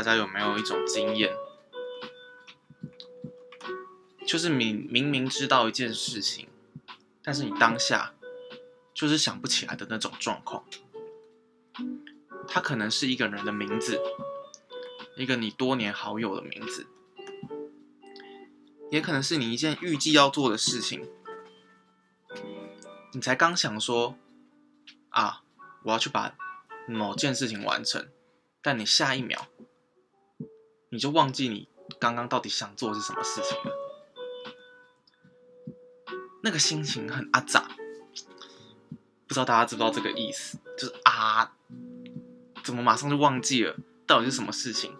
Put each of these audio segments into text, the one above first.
大家有没有一种经验，就是明明明知道一件事情，但是你当下就是想不起来的那种状况。它可能是一个人的名字，一个你多年好友的名字，也可能是你一件预计要做的事情，你才刚想说啊，我要去把某件事情完成。但你下一秒，你就忘记你刚刚到底想做的是什么事情了。那个心情很阿杂，不知道大家知不知道这个意思？就是啊，怎么马上就忘记了到底是什么事情，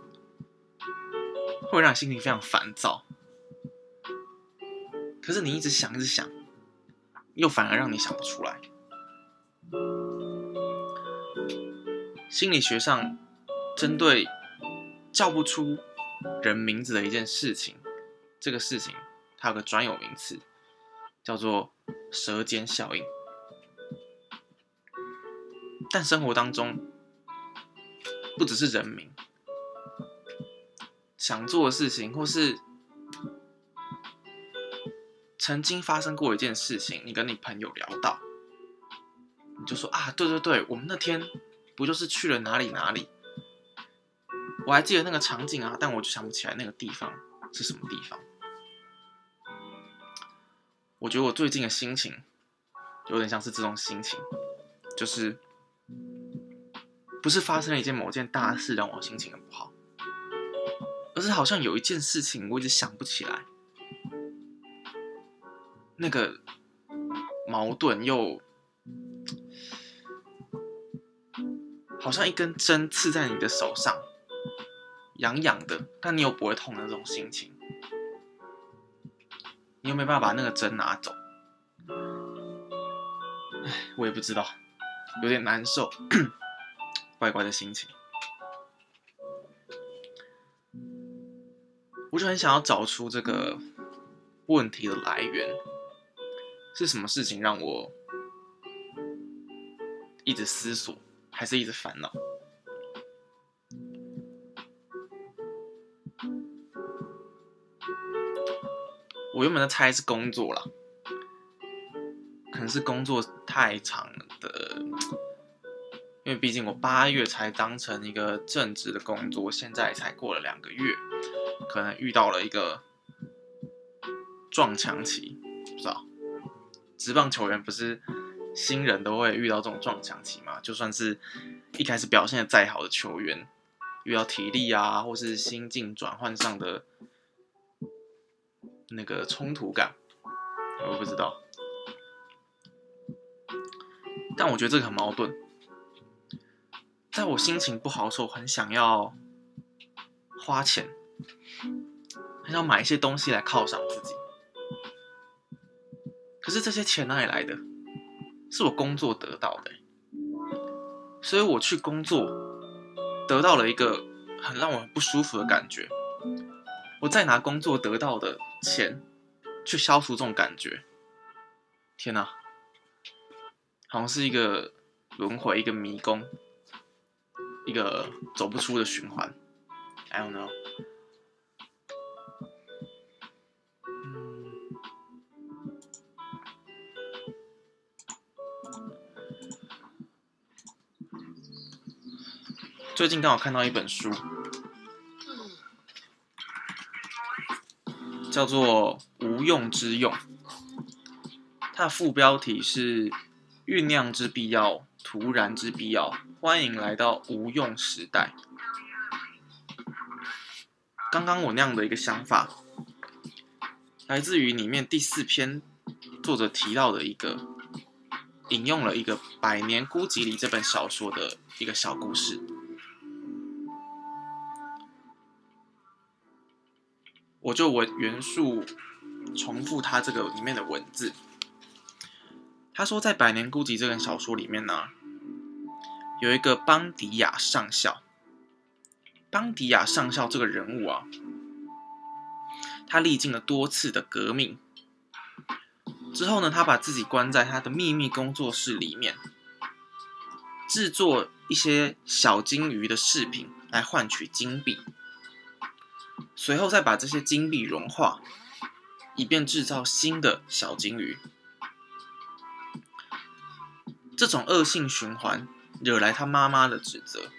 会让心情非常烦躁。可是你一直想，一直想，又反而让你想不出来。心理学上。针对叫不出人名字的一件事情，这个事情它有个专有名词，叫做舌尖效应。但生活当中不只是人名，想做的事情，或是曾经发生过一件事情，你跟你朋友聊到，你就说啊，对对对，我们那天不就是去了哪里哪里？我还记得那个场景啊，但我就想不起来那个地方是什么地方。我觉得我最近的心情有点像是这种心情，就是不是发生了一件某件大事让我心情很不好，而是好像有一件事情我一直想不起来，那个矛盾又好像一根针刺在你的手上。痒痒的，但你又不会痛的那种心情，你又没办法把那个针拿走，唉，我也不知道，有点难受，怪怪的心情，我就很想要找出这个问题的来源，是什么事情让我一直思索，还是一直烦恼？我原本在猜是工作了，可能是工作太长的，因为毕竟我八月才当成一个正职的工作，现在才过了两个月，可能遇到了一个撞墙期，不知道。职棒球员不是新人都会遇到这种撞墙期嘛？就算是一开始表现的再好的球员，遇到体力啊，或是心境转换上的。那个冲突感，我不知道，但我觉得这个很矛盾。在我心情不好的时候，很想要花钱，很想买一些东西来犒赏自己。可是这些钱哪里来的？是我工作得到的，所以我去工作，得到了一个很让我不舒服的感觉。我再拿工作得到的。钱去消除这种感觉，天哪，好像是一个轮回，一个迷宫，一个走不出的循环。I don't know。最近刚好看到一本书。叫做无用之用，它的副标题是酝酿之必要，突然之必要，欢迎来到无用时代。刚刚我那样的一个想法，来自于里面第四篇作者提到的一个，引用了一个《百年孤寂》里这本小说的一个小故事。我就文元素重复他这个里面的文字。他说，在《百年孤寂》这本小说里面呢，有一个邦迪亚上校。邦迪亚上校这个人物啊，他历经了多次的革命之后呢，他把自己关在他的秘密工作室里面，制作一些小金鱼的饰品来换取金币，随后再把这些金币融化，以便制造新的小金鱼。这种恶性循环惹来他妈妈的指责。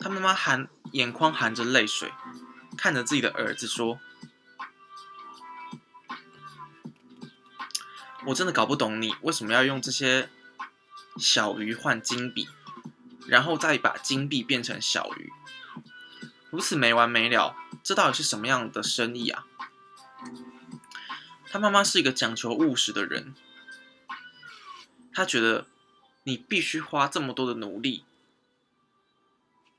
他妈妈含眼眶含着泪水，看着自己的儿子说：“我真的搞不懂你为什么要用这些小鱼换金币，然后再把金币变成小鱼，如此没完没了，这到底是什么样的生意啊？”他妈妈是一个讲求务实的人，他觉得你必须花这么多的努力。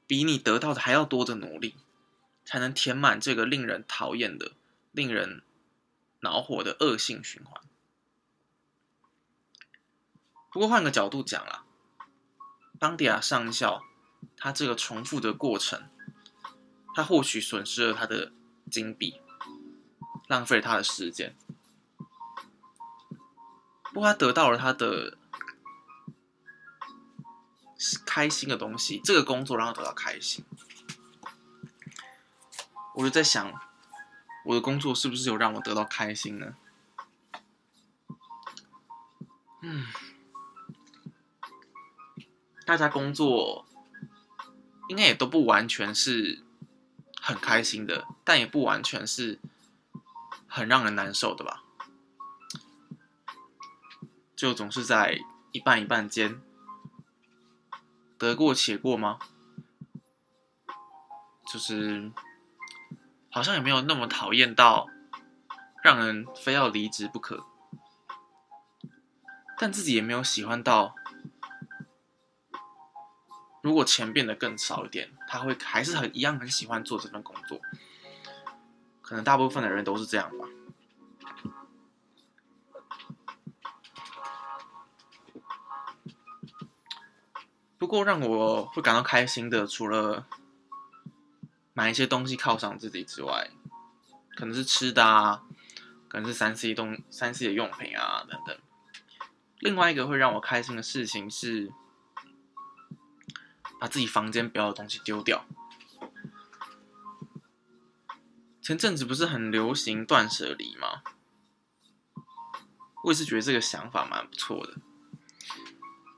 比你得到的还要多的努力，才能填满这个令人讨厌的、令人恼火的恶性循环。不过换个角度讲啦，邦迪亚上校他这个重复的过程，他或许损失了他的金币，浪费了他的时间，不过他得到了他的。开心的东西，这个工作让他得到开心，我就在想，我的工作是不是有让我得到开心呢？嗯，大家工作应该也都不完全是很开心的，但也不完全是很让人难受的吧？就总是在一半一半间。得过且过吗？就是好像也没有那么讨厌到让人非要离职不可，但自己也没有喜欢到，如果钱变得更少一点，他会还是很一样很喜欢做这份工作。可能大部分的人都是这样吧。不过让我会感到开心的，除了买一些东西犒赏自己之外，可能是吃的啊，可能是三 C 东三 C 的用品啊等等。另外一个会让我开心的事情是，把自己房间不要的东西丢掉。前阵子不是很流行断舍离吗？我也是觉得这个想法蛮不错的，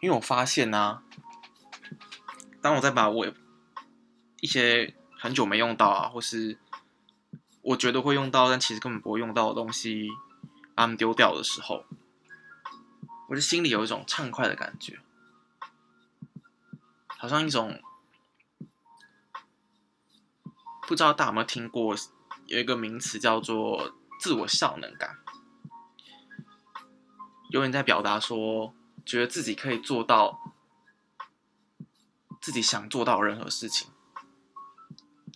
因为我发现呢。当我在把我一些很久没用到啊，或是我觉得会用到，但其实根本不会用到的东西，把它们丢掉的时候，我的心里有一种畅快的感觉，好像一种不知道大家有没有听过，有一个名词叫做自我效能感，有人在表达说，觉得自己可以做到。自己想做到任何事情，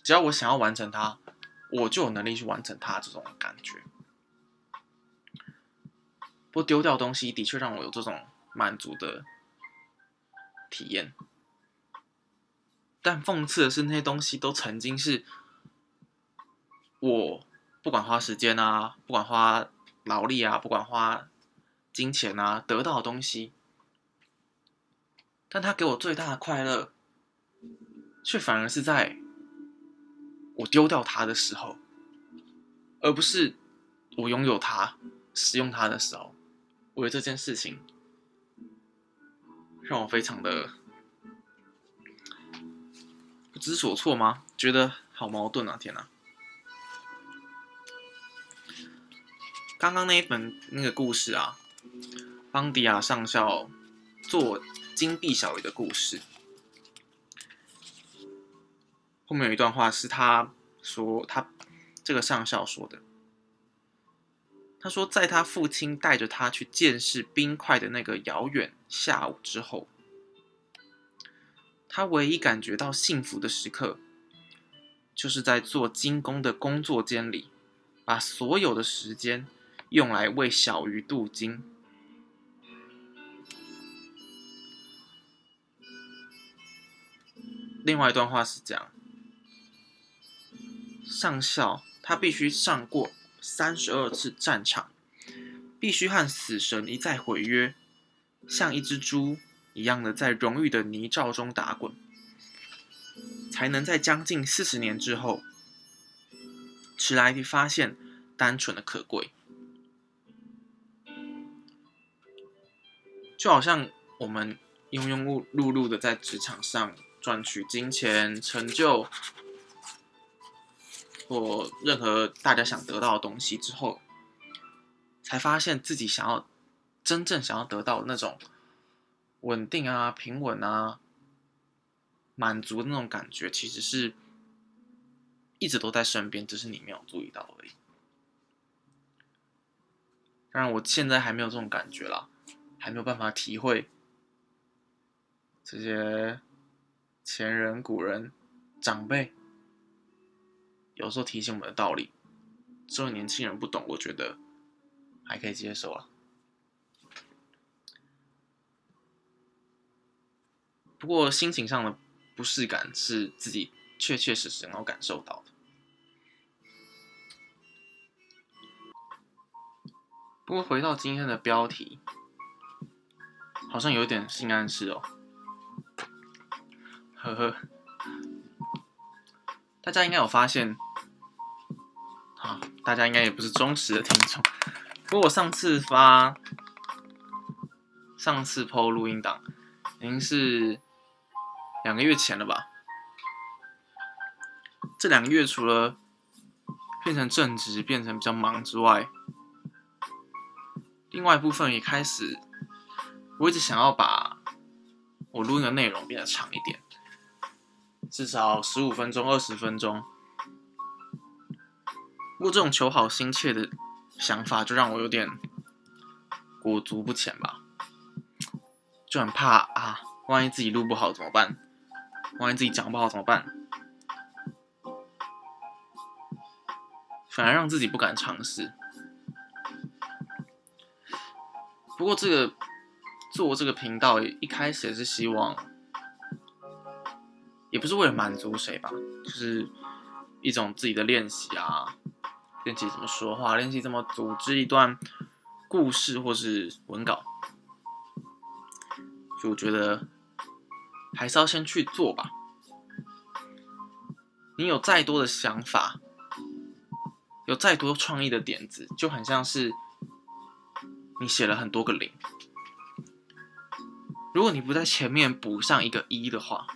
只要我想要完成它，我就有能力去完成它。这种感觉，不丢掉东西的确让我有这种满足的体验。但讽刺的是，那些东西都曾经是我不管花时间啊，不管花劳力啊，不管花金钱啊得到的东西，但它给我最大的快乐。却反而是在我丢掉它的时候，而不是我拥有它、使用它的时候。我觉得这件事情让我非常的不知所措吗？觉得好矛盾啊！天哪！刚刚那一本那个故事啊，邦迪亚上校做金币小鱼的故事。后面有一段话是他说，他这个上校说的。他说，在他父亲带着他去见识冰块的那个遥远下午之后，他唯一感觉到幸福的时刻，就是在做精工的工作间里，把所有的时间用来为小鱼镀金。另外一段话是这样。上校，他必须上过三十二次战场，必须和死神一再毁约，像一只猪一样的在荣誉的泥沼中打滚。才能在将近四十年之后，迟来地发现单纯的可贵。就好像我们庸庸碌碌碌的在职场上赚取金钱、成就，或任何大家想得到的东西之后，才发现自己想要真正想要得到那种稳定啊、平稳啊、满足的那种感觉，其实是一直都在身边，只是你没有注意到而已。当然，我现在还没有这种感觉啦。还没有办法体会这些前人、古人、长辈有时候提醒我们的道理，这种年轻人不懂，我觉得还可以接受啊。不过心情上的不适感是自己确确实实能够感受到的。不过回到今天的标题。好像有点性暗示哦，呵呵，大家应该有发现，好，大家应该也不是忠实的听众。不过我上次发，上次 PO 录音档，已经是两个月前了吧？这两个月除了变成正职，变成比较忙之外，另外一部分也开始。我一直想要把我录音的内容变得长一点，至少十五分钟、二十分钟。不过这种求好心切的想法，就让我有点裹足不前吧，就很怕啊，万一自己录不好怎么办？万一自己讲不好怎么办？反而让自己不敢尝试。不过这个。做这个频道一开始也是希望，也不是为了满足谁吧，就是一种自己的练习啊，练习怎么说话，练习怎么组织一段故事或是文稿。就觉得还是要先去做吧。你有再多的想法，有再多创意的点子，就很像是你写了很多个零。如果你不在前面补上一个一的话，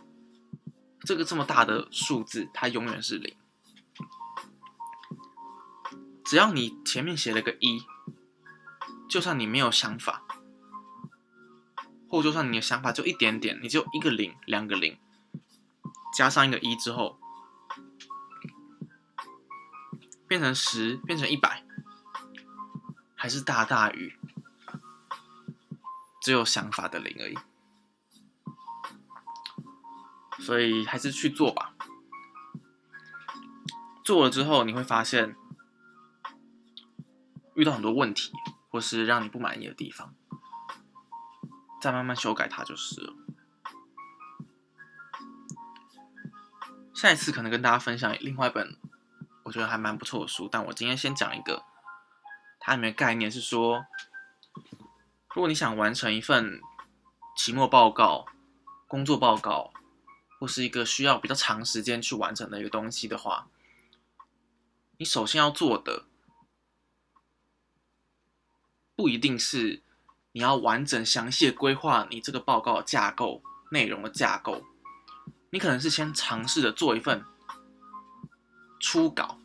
这个这么大的数字它永远是零。只要你前面写了个一，就算你没有想法，或就算你的想法就一点点，你就一个零、两个零，加上一个一之后，变成十，变成一百，还是大大于只有想法的零而已。所以还是去做吧。做了之后，你会发现遇到很多问题，或是让你不满意的地方，再慢慢修改它就是了。下一次可能跟大家分享另外一本我觉得还蛮不错的书，但我今天先讲一个，它里面概念是说，如果你想完成一份期末报告、工作报告。或是一个需要比较长时间去完成的一个东西的话，你首先要做的不一定是你要完整详细的规划你这个报告架构内容的架构，你可能是先尝试着做一份初稿，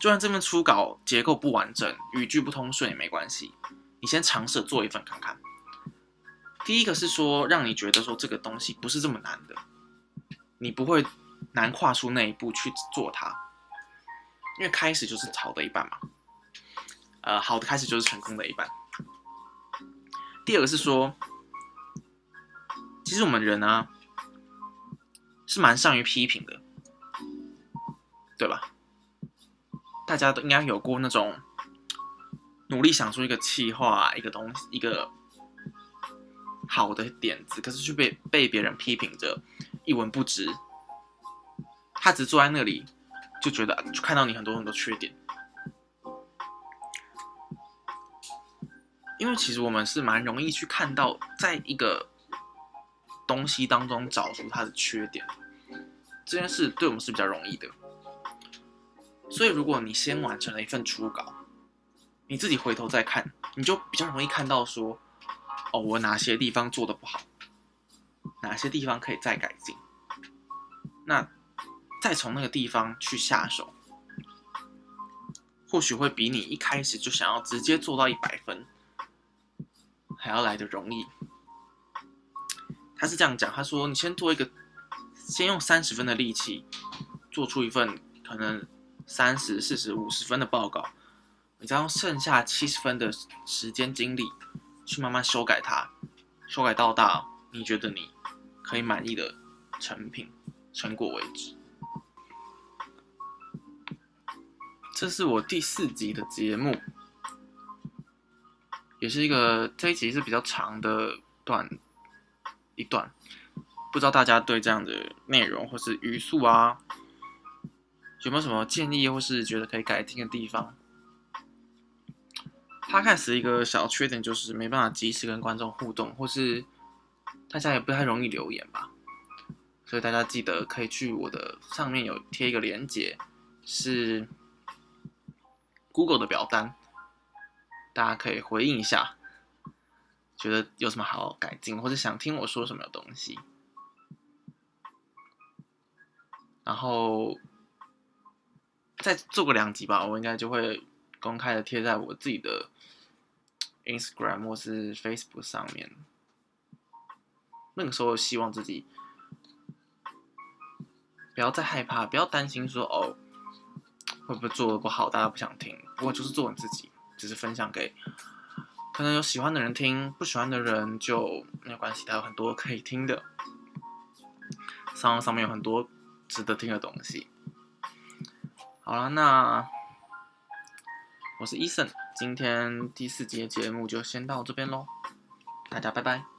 就算这份初稿结构不完整、语句不通顺也没关系，你先尝试做一份看看。第一个是说，让你觉得说这个东西不是这么难的，你不会难跨出那一步去做它，因为开始就是好的一半嘛，呃，好的开始就是成功的一半。第二个是说，其实我们人呢是蛮善于批评的，对吧？大家都应该有过那种努力想出一个气话，一个东西，一个。好的点子，可是却被被别人批评着一文不值。他只坐在那里，就觉得看到你很多很多缺点。因为其实我们是蛮容易去看到，在一个东西当中找出它的缺点。这件事对我们是比较容易的。所以，如果你先完成了一份初稿，你自己回头再看，你就比较容易看到说，哦，我哪些地方做的不好，哪些地方可以再改进。那再从那个地方去下手，或许会比你一开始就想要直接做到一百分还要来的容易。他是这样讲，他说：“你先做一个，先用三十分的力气做出一份可能三十四十五十分的报告，你再用剩下七十分的时间精力去慢慢修改它，修改到大你觉得你可以满意的成品成果为止。”这是我第四集的节目，也是一个这一集是比较长的段。一段，不知道大家对这样的内容或是语速啊，有没有什么建议，或是觉得可以改进的地方？他开始一个小缺点就是没办法及时跟观众互动，或是大家也不太容易留言吧。所以大家记得可以去我的上面有贴一个链接，是 Google 的表单，大家可以回应一下。觉得有什么好改进，或者想听我说什么东西，然后再做个两集吧，我应该就会公开的贴在我自己的 Instagram 或是 Facebook 上面。那个时候希望自己不要再害怕，不要担心说哦会不会做的不好，大家不想听。不过就是做你自己，只是分享给。可能有喜欢的人听，不喜欢的人就没有关系。他有很多可以听的，上上面有很多值得听的东西。好了，那我是伊森，今天第四节节目就先到这边喽，大家拜拜。